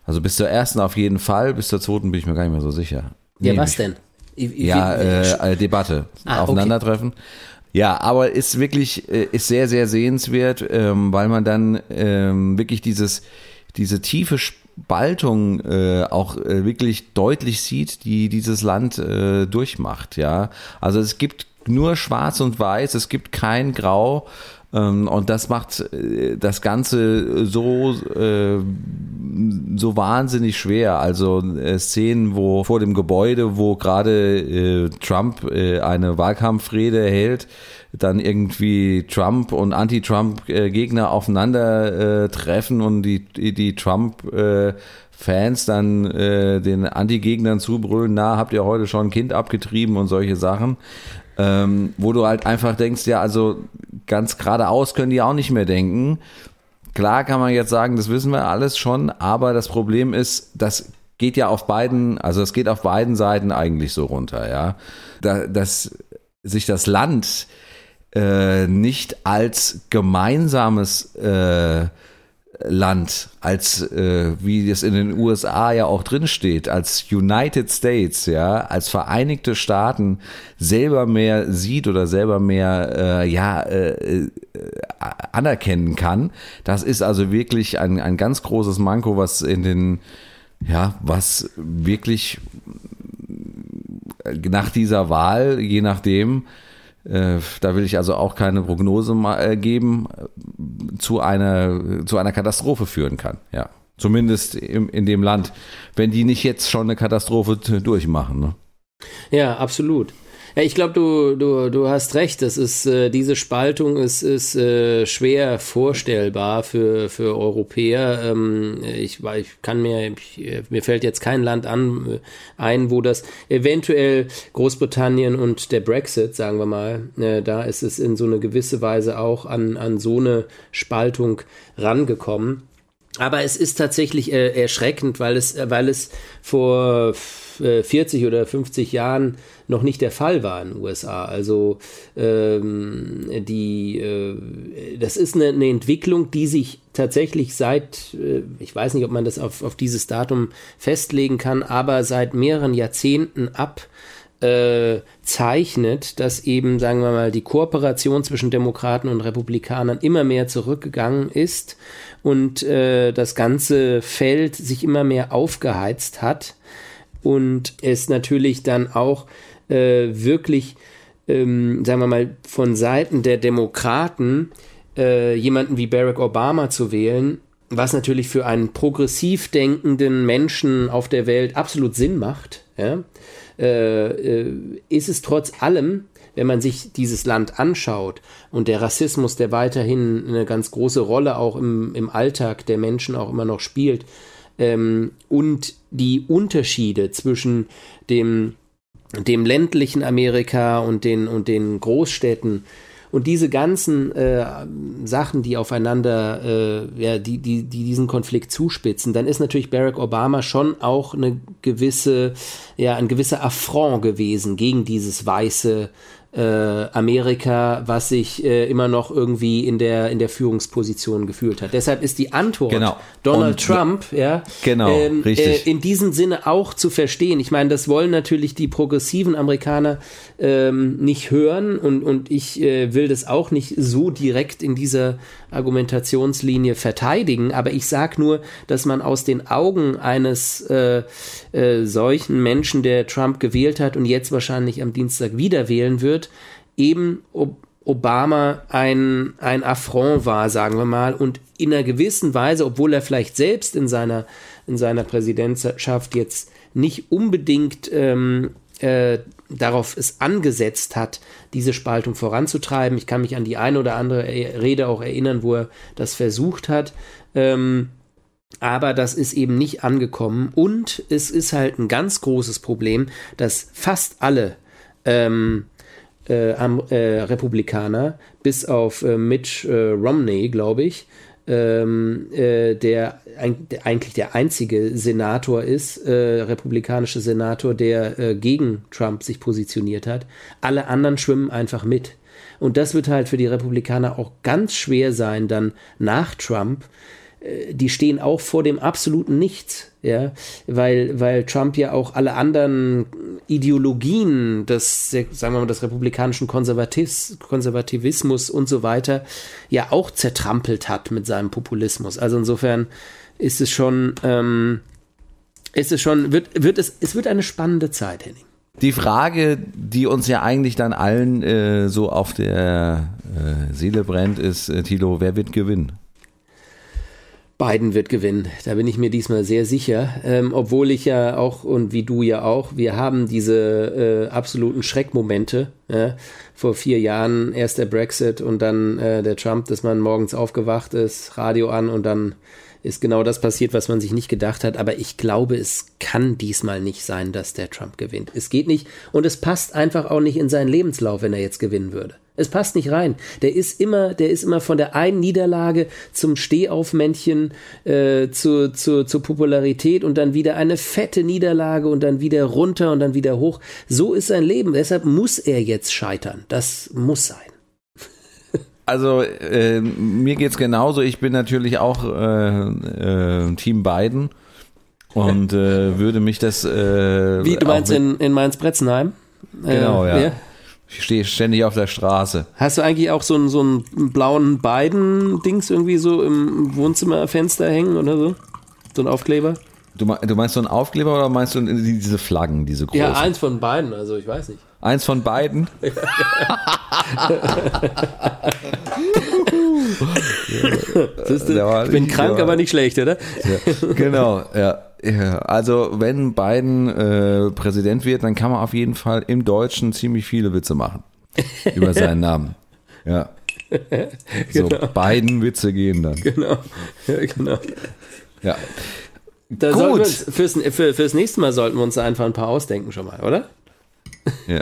also bis zur ersten auf jeden Fall, bis zur zweiten bin ich mir gar nicht mehr so sicher. Ja, nee, was denn? Ich, ich, ja, äh, Debatte, ah, aufeinandertreffen. Okay. Ja, aber ist wirklich, äh, ist sehr, sehr sehenswert, ähm, weil man dann ähm, wirklich dieses, diese tiefe Spaltung äh, auch äh, wirklich deutlich sieht, die dieses Land äh, durchmacht, ja. Also es gibt nur schwarz und weiß, es gibt kein Grau. Ähm, und das macht äh, das Ganze so, äh, so wahnsinnig schwer. Also äh, Szenen, wo vor dem Gebäude, wo gerade Trump eine Wahlkampfrede hält, dann irgendwie Trump und Anti-Trump-Gegner aufeinander treffen und die, die Trump Fans dann äh, den Anti-Gegnern zubrüllen, na, habt ihr heute schon ein Kind abgetrieben und solche Sachen ähm, wo du halt einfach denkst, ja, also ganz geradeaus können die auch nicht mehr denken. Klar kann man jetzt sagen, das wissen wir alles schon, aber das Problem ist, das geht ja auf beiden, also es geht auf beiden Seiten eigentlich so runter, ja. Da, dass sich das Land äh, nicht als gemeinsames äh, Land, als äh, wie es in den USA ja auch drin steht, als United States, ja, als Vereinigte Staaten selber mehr sieht oder selber mehr äh, ja äh, äh, anerkennen kann. Das ist also wirklich ein, ein ganz großes Manko, was in den ja, was wirklich nach dieser Wahl, je nachdem, da will ich also auch keine Prognose äh, geben, zu einer, zu einer Katastrophe führen kann. Ja. Zumindest im, in dem Land, wenn die nicht jetzt schon eine Katastrophe durchmachen. Ne? Ja, absolut. Ja, ich glaube, du, du, du hast recht. Das ist, äh, diese Spaltung ist, ist äh, schwer vorstellbar für, für Europäer. Ähm, ich, ich kann mir, ich, mir fällt jetzt kein Land an, äh, ein, wo das eventuell Großbritannien und der Brexit, sagen wir mal, äh, da ist es in so eine gewisse Weise auch an, an so eine Spaltung rangekommen. Aber es ist tatsächlich äh, erschreckend, weil es, weil es vor 40 äh, oder 50 Jahren noch nicht der Fall war in den USA. Also ähm, die, äh, das ist eine, eine, Entwicklung, die sich tatsächlich seit, äh, ich weiß nicht, ob man das auf, auf dieses Datum festlegen kann, aber seit mehreren Jahrzehnten ab äh, zeichnet, dass eben, sagen wir mal, die Kooperation zwischen Demokraten und Republikanern immer mehr zurückgegangen ist und äh, das ganze Feld sich immer mehr aufgeheizt hat und es natürlich dann auch äh, wirklich, ähm, sagen wir mal, von Seiten der Demokraten äh, jemanden wie Barack Obama zu wählen, was natürlich für einen progressiv denkenden Menschen auf der Welt absolut Sinn macht, ja, äh, äh ist es trotz allem, wenn man sich dieses Land anschaut und der Rassismus, der weiterhin eine ganz große Rolle auch im, im Alltag der Menschen auch immer noch spielt, ähm, und die Unterschiede zwischen dem, dem ländlichen Amerika und den, und den Großstädten. Und diese ganzen äh, Sachen, die aufeinander, äh, ja, die, die, die diesen Konflikt zuspitzen, dann ist natürlich Barack Obama schon auch eine gewisse, ja, ein gewisser Affront gewesen gegen dieses weiße äh, Amerika, was sich äh, immer noch irgendwie in der, in der Führungsposition gefühlt hat. Deshalb ist die Antwort genau. Donald Und, Trump ja, genau, ähm, äh, in diesem Sinne auch zu verstehen. Ich meine, das wollen natürlich die progressiven Amerikaner ähm, nicht hören und, und ich äh, will das auch nicht so direkt in dieser Argumentationslinie verteidigen, aber ich sage nur, dass man aus den Augen eines äh, äh, solchen Menschen, der Trump gewählt hat und jetzt wahrscheinlich am Dienstag wieder wählen wird, eben ob Obama ein, ein Affront war, sagen wir mal, und in einer gewissen Weise, obwohl er vielleicht selbst in seiner, in seiner Präsidentschaft jetzt nicht unbedingt ähm, äh, darauf es angesetzt hat, diese Spaltung voranzutreiben. Ich kann mich an die eine oder andere Rede auch erinnern, wo er das versucht hat. Ähm, aber das ist eben nicht angekommen. Und es ist halt ein ganz großes Problem, dass fast alle ähm, äh, äh, Republikaner, bis auf äh, Mitch äh, Romney, glaube ich, ähm, äh, der, ein, der, eigentlich der einzige Senator ist, äh, republikanische Senator, der äh, gegen Trump sich positioniert hat. Alle anderen schwimmen einfach mit. Und das wird halt für die Republikaner auch ganz schwer sein, dann nach Trump äh, die stehen auch vor dem absoluten Nichts, ja, weil, weil Trump ja auch alle anderen Ideologien des, sagen wir mal, des republikanischen Konservativs, Konservativismus und so weiter ja auch zertrampelt hat mit seinem Populismus. Also insofern ist es schon, ähm, ist es schon, wird, wird es, es wird eine spannende Zeit, Henning. Die Frage, die uns ja eigentlich dann allen äh, so auf der äh, Seele brennt, ist, äh, Tilo, wer wird gewinnen? Biden wird gewinnen. Da bin ich mir diesmal sehr sicher. Ähm, obwohl ich ja auch und wie du ja auch, wir haben diese äh, absoluten Schreckmomente. Ja? Vor vier Jahren erst der Brexit und dann äh, der Trump, dass man morgens aufgewacht ist, Radio an und dann ist genau das passiert, was man sich nicht gedacht hat. Aber ich glaube, es kann diesmal nicht sein, dass der Trump gewinnt. Es geht nicht und es passt einfach auch nicht in seinen Lebenslauf, wenn er jetzt gewinnen würde. Es passt nicht rein. Der ist immer, der ist immer von der einen Niederlage zum Stehaufmännchen äh, zu, zu, zur Popularität und dann wieder eine fette Niederlage und dann wieder runter und dann wieder hoch. So ist sein Leben. Deshalb muss er jetzt scheitern. Das muss sein. Also äh, mir geht's genauso. Ich bin natürlich auch äh, äh, Team Biden und äh, würde mich das. Äh, Wie du meinst in, in Mainz-Bretzenheim? Genau, ja. ja. Ich stehe ständig auf der Straße. Hast du eigentlich auch so einen, so einen blauen Biden-Dings irgendwie so im Wohnzimmerfenster hängen oder so? So ein Aufkleber? Du, du meinst so einen Aufkleber oder meinst du diese Flaggen, diese großen? Ja, eins von beiden, also ich weiß nicht. Eins von beiden? Ja. ich bin krank, aber nicht schlecht, oder? Ja, genau, ja. Also wenn Biden äh, Präsident wird, dann kann man auf jeden Fall im Deutschen ziemlich viele Witze machen über seinen Namen. Ja. So genau. beiden Witze gehen dann. Genau. Ja, genau. Ja. Da Gut. Uns, fürs, für, fürs nächste Mal sollten wir uns einfach ein paar ausdenken schon mal, oder? Ja,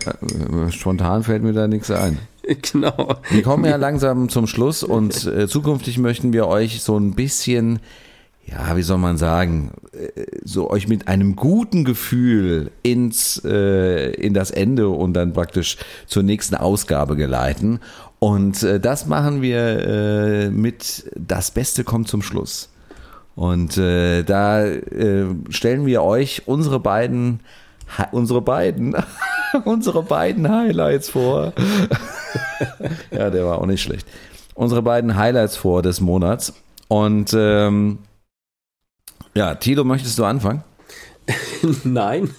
spontan fällt mir da nichts ein. *laughs* Genau. Wir kommen ja langsam zum Schluss und äh, zukünftig möchten wir euch so ein bisschen, ja, wie soll man sagen, äh, so euch mit einem guten Gefühl ins, äh, in das Ende und dann praktisch zur nächsten Ausgabe geleiten. Und äh, das machen wir äh, mit Das Beste kommt zum Schluss. Und äh, da äh, stellen wir euch unsere beiden, unsere beiden *laughs* unsere beiden Highlights vor. *laughs* ja, der war auch nicht schlecht. Unsere beiden Highlights vor des Monats. Und ähm, ja, Tilo, möchtest du anfangen? *laughs* Nein.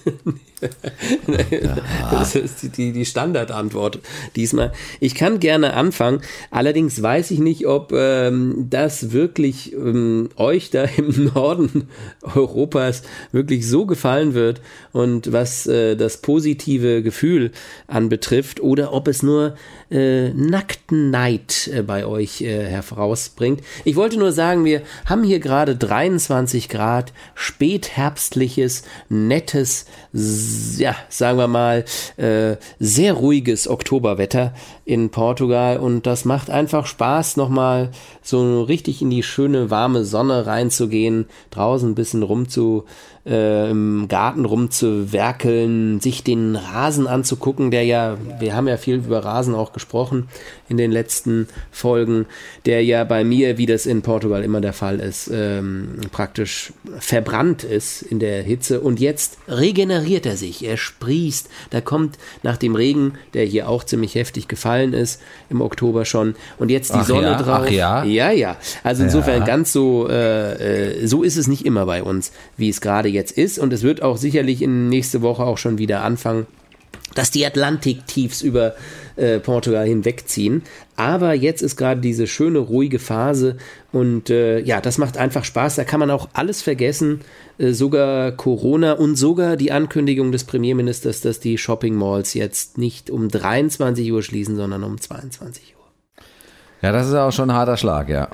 *laughs* das ist die, die Standardantwort diesmal. Ich kann gerne anfangen, allerdings weiß ich nicht, ob ähm, das wirklich ähm, euch da im *laughs* Norden Europas wirklich so gefallen wird und was äh, das positive Gefühl anbetrifft oder ob es nur äh, nackten Neid äh, bei euch äh, herausbringt. Ich wollte nur sagen, wir haben hier gerade 23 Grad, spätherbstliches, nettes, ja, sagen wir mal, äh, sehr ruhiges Oktoberwetter in Portugal. Und das macht einfach Spaß, nochmal so richtig in die schöne warme Sonne reinzugehen, draußen ein bisschen rumzu äh, im Garten rumzuwerkeln, sich den Rasen anzugucken, der ja, wir haben ja viel über Rasen auch gesprochen in den letzten Folgen, der ja bei mir, wie das in Portugal immer der Fall ist, ähm, praktisch verbrannt ist in der Hitze und jetzt regeneriert er sich, er sprießt, da kommt nach dem Regen, der hier auch ziemlich heftig gefallen ist, im Oktober schon, und jetzt die ach Sonne ja, drauf. Ach ja. Ja, ja. Also insofern ja. ganz so, äh, äh, so ist es nicht immer bei uns, wie es gerade jetzt ist. Und es wird auch sicherlich in nächste Woche auch schon wieder anfangen, dass die Atlantiktiefs über äh, Portugal hinwegziehen. Aber jetzt ist gerade diese schöne, ruhige Phase und äh, ja, das macht einfach Spaß. Da kann man auch alles vergessen, äh, sogar Corona und sogar die Ankündigung des Premierministers, dass die Shopping Malls jetzt nicht um 23 Uhr schließen, sondern um 22 Uhr. Ja, das ist auch schon ein harter Schlag, ja.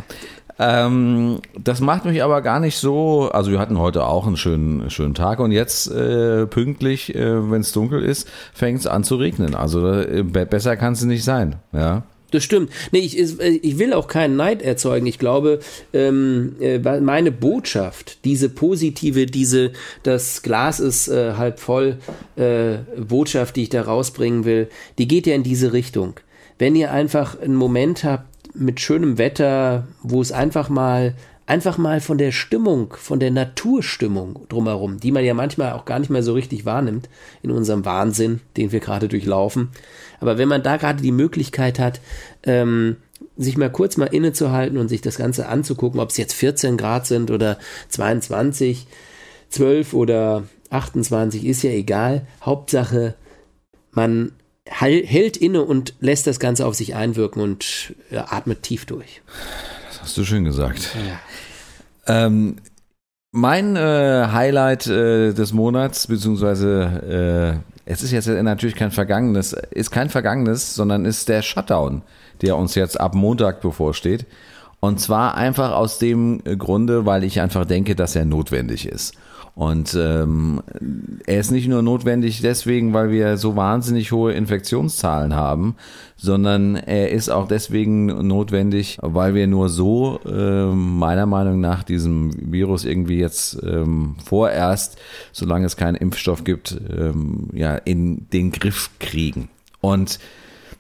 Ähm, das macht mich aber gar nicht so. Also wir hatten heute auch einen schönen, schönen Tag und jetzt äh, pünktlich, äh, wenn es dunkel ist, fängt es an zu regnen. Also äh, besser kann es nicht sein. Ja. Das stimmt. Nee, ich, ich will auch keinen Neid erzeugen. Ich glaube, ähm, äh, meine Botschaft, diese positive, diese, das Glas ist äh, halb voll äh, Botschaft, die ich da rausbringen will, die geht ja in diese Richtung. Wenn ihr einfach einen Moment habt, mit schönem Wetter, wo es einfach mal einfach mal von der Stimmung, von der Naturstimmung drumherum, die man ja manchmal auch gar nicht mehr so richtig wahrnimmt in unserem Wahnsinn, den wir gerade durchlaufen. Aber wenn man da gerade die Möglichkeit hat, ähm, sich mal kurz mal innezuhalten und sich das Ganze anzugucken, ob es jetzt 14 Grad sind oder 22, 12 oder 28, ist ja egal. Hauptsache, man hält inne und lässt das Ganze auf sich einwirken und äh, atmet tief durch. Das hast du schön gesagt. Ja. Ähm, mein äh, Highlight äh, des Monats, beziehungsweise äh, es ist jetzt natürlich kein Vergangenes, ist kein Vergangenes, sondern ist der Shutdown, der uns jetzt ab Montag bevorsteht. Und zwar einfach aus dem Grunde, weil ich einfach denke, dass er notwendig ist. Und ähm, er ist nicht nur notwendig deswegen, weil wir so wahnsinnig hohe Infektionszahlen haben, sondern er ist auch deswegen notwendig, weil wir nur so äh, meiner Meinung nach diesem Virus irgendwie jetzt ähm, vorerst, solange es keinen Impfstoff gibt, ähm, ja in den Griff kriegen. Und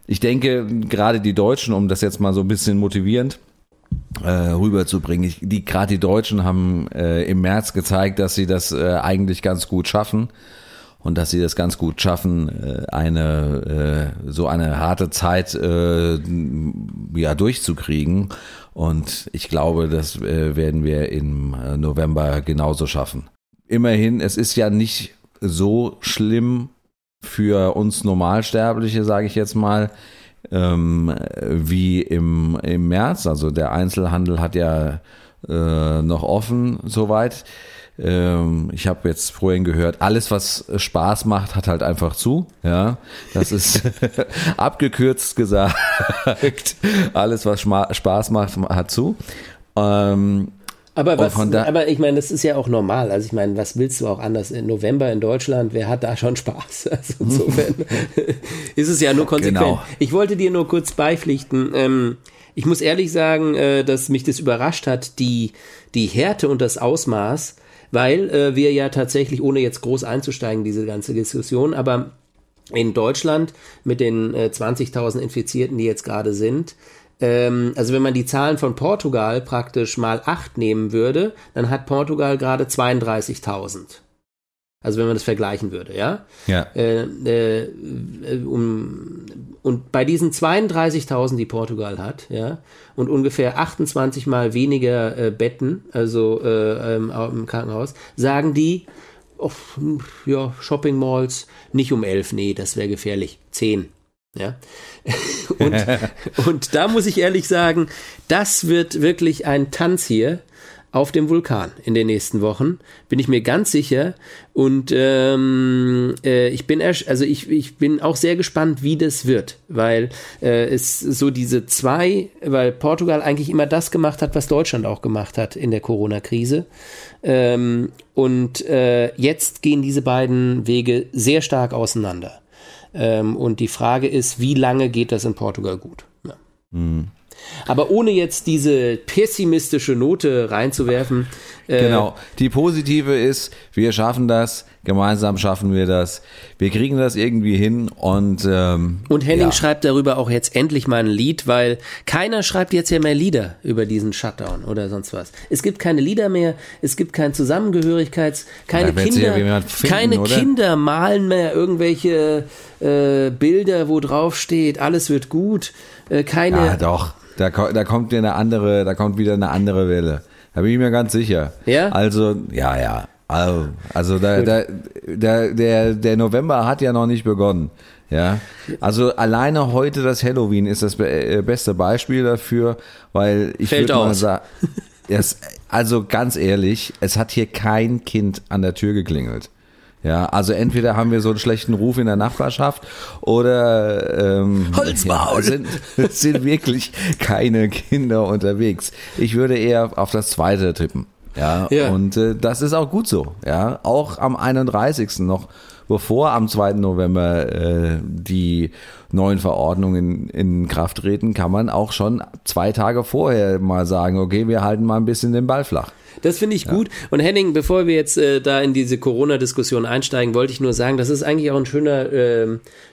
ich denke, gerade die Deutschen, um das jetzt mal so ein bisschen motivierend rüberzubringen. Ich, die gerade die Deutschen haben äh, im März gezeigt, dass sie das äh, eigentlich ganz gut schaffen und dass sie das ganz gut schaffen, äh, eine äh, so eine harte Zeit äh, ja durchzukriegen. Und ich glaube, das äh, werden wir im äh, November genauso schaffen. Immerhin, es ist ja nicht so schlimm für uns Normalsterbliche, sage ich jetzt mal ähm, wie im, im März. Also der Einzelhandel hat ja äh, noch offen soweit. Ähm, ich habe jetzt vorhin gehört, alles was Spaß macht, hat halt einfach zu. Ja, das ist *laughs* abgekürzt gesagt. alles was Spaß macht, hat zu. Ähm, aber, was, aber ich meine, das ist ja auch normal. Also ich meine, was willst du auch anders? Im November in Deutschland, wer hat da schon Spaß? *laughs* Also insofern *laughs* ist es ja nur konsequent. Genau. Ich wollte dir nur kurz beipflichten. Ähm, ich muss ehrlich sagen, äh, dass mich das überrascht hat, die, die Härte und das Ausmaß, weil äh, wir ja tatsächlich, ohne jetzt groß einzusteigen, diese ganze Diskussion, aber in Deutschland mit den äh, 20.000 Infizierten, die jetzt gerade sind, ähm, also wenn man die Zahlen von Portugal praktisch mal 8 nehmen würde, dann hat Portugal gerade 32.000. Also wenn man das vergleichen würde, ja. Ja. Äh, äh, um, und bei diesen 32.000, die Portugal hat, ja, und ungefähr 28 mal weniger äh, Betten, also äh, ähm, im Krankenhaus, sagen die, oh, ja, Shopping Malls nicht um 11, nee, das wäre gefährlich, 10. Ja. *laughs* Und, und da muss ich ehrlich sagen, das wird wirklich ein Tanz hier auf dem Vulkan in den nächsten Wochen, bin ich mir ganz sicher. Und ähm, äh, ich bin also ich, ich bin auch sehr gespannt, wie das wird, weil äh, es so diese zwei, weil Portugal eigentlich immer das gemacht hat, was Deutschland auch gemacht hat in der Corona-Krise. Ähm, und äh, jetzt gehen diese beiden Wege sehr stark auseinander. Ähm, und die Frage ist, wie lange geht das in Portugal gut? Ja. Mhm. Aber ohne jetzt diese pessimistische Note reinzuwerfen. Äh, genau. Die positive ist, wir schaffen das, gemeinsam schaffen wir das, wir kriegen das irgendwie hin und ähm, und Henning ja. schreibt darüber auch jetzt endlich mal ein Lied, weil keiner schreibt jetzt ja mehr Lieder über diesen Shutdown oder sonst was. Es gibt keine Lieder mehr, es gibt kein Zusammengehörigkeits, keine Kinder, finden, keine oder? Kinder malen mehr irgendwelche äh, Bilder, wo drauf steht, alles wird gut, äh, keine. Ja, doch. Da, da kommt eine andere, da kommt wieder eine andere Welle. Da bin ich mir ganz sicher. Ja? Also, ja, ja. Also, also da, da, der, der, der November hat ja noch nicht begonnen. Ja, also alleine heute das Halloween ist das äh, beste Beispiel dafür, weil ich würde mal sagen, *laughs* also ganz ehrlich, es hat hier kein Kind an der Tür geklingelt. Ja, also entweder haben wir so einen schlechten Ruf in der Nachbarschaft oder ähm. Ja, sind, *laughs* sind wirklich keine Kinder unterwegs. Ich würde eher auf das zweite tippen. Ja, ja. und äh, das ist auch gut so. Ja, auch am 31. noch, bevor am 2. November äh, die neuen Verordnungen in, in Kraft treten, kann man auch schon zwei Tage vorher mal sagen, okay, wir halten mal ein bisschen den Ball flach. Das finde ich ja. gut. Und Henning, bevor wir jetzt äh, da in diese Corona-Diskussion einsteigen, wollte ich nur sagen, das ist eigentlich auch ein schöner äh,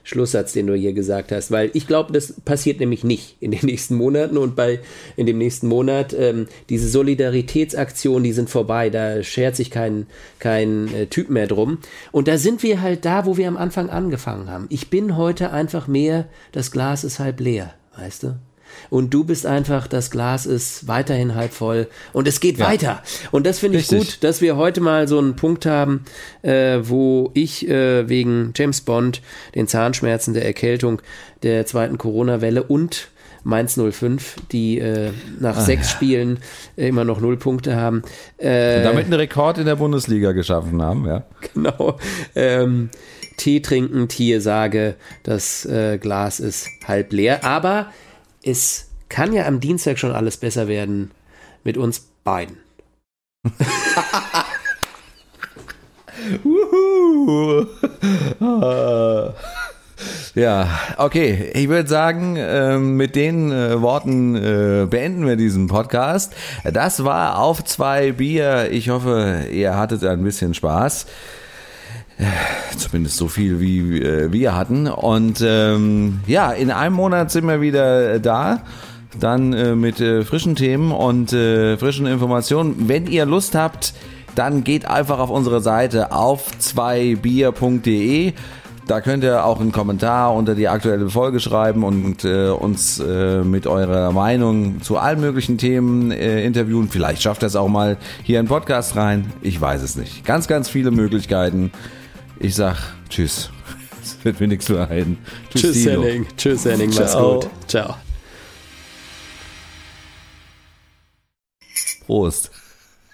Schlusssatz, den du hier gesagt hast, weil ich glaube, das passiert nämlich nicht in den *laughs* nächsten Monaten und bei in dem nächsten Monat ähm, diese Solidaritätsaktionen, die sind vorbei, da schert sich kein kein äh, Typ mehr drum. Und da sind wir halt da, wo wir am Anfang angefangen haben. Ich bin heute einfach mehr, das Glas ist halb leer, weißt du? Und du bist einfach, das Glas ist weiterhin halb voll und es geht ja. weiter. Und das finde ich gut, dass wir heute mal so einen Punkt haben, äh, wo ich äh, wegen James Bond, den Zahnschmerzen, der Erkältung, der zweiten Corona-Welle und Mainz 05, die äh, nach ah, sechs ja. Spielen äh, immer noch null Punkte haben. Äh, damit einen Rekord in der Bundesliga geschaffen haben, ja. Genau. Ähm, Tee trinken, Tier sage, das äh, Glas ist halb leer. Aber es kann ja am Dienstag schon alles besser werden mit uns beiden. ja, okay. Ich würde sagen, ähm, mit den äh, Worten äh, beenden wir diesen Podcast. Das war auf zwei Bier. Ich hoffe, ihr hattet ein bisschen Spaß. Zumindest so viel wie äh, wir hatten. Und ähm, ja, in einem Monat sind wir wieder da. Dann äh, mit äh, frischen Themen und äh, frischen Informationen. Wenn ihr Lust habt, dann geht einfach auf unsere Seite auf 2bier.de. Da könnt ihr auch einen Kommentar unter die aktuelle Folge schreiben und äh, uns äh, mit eurer Meinung zu allen möglichen Themen äh, interviewen. Vielleicht schafft ihr es auch mal hier in Podcast rein. Ich weiß es nicht. Ganz, ganz viele Möglichkeiten. Ich sag Tschüss. Es *laughs* wird mir nichts zu ein. Tschüss, tschüss Henning. Tschüss, Henning. Mach's gut. Ciao. Prost.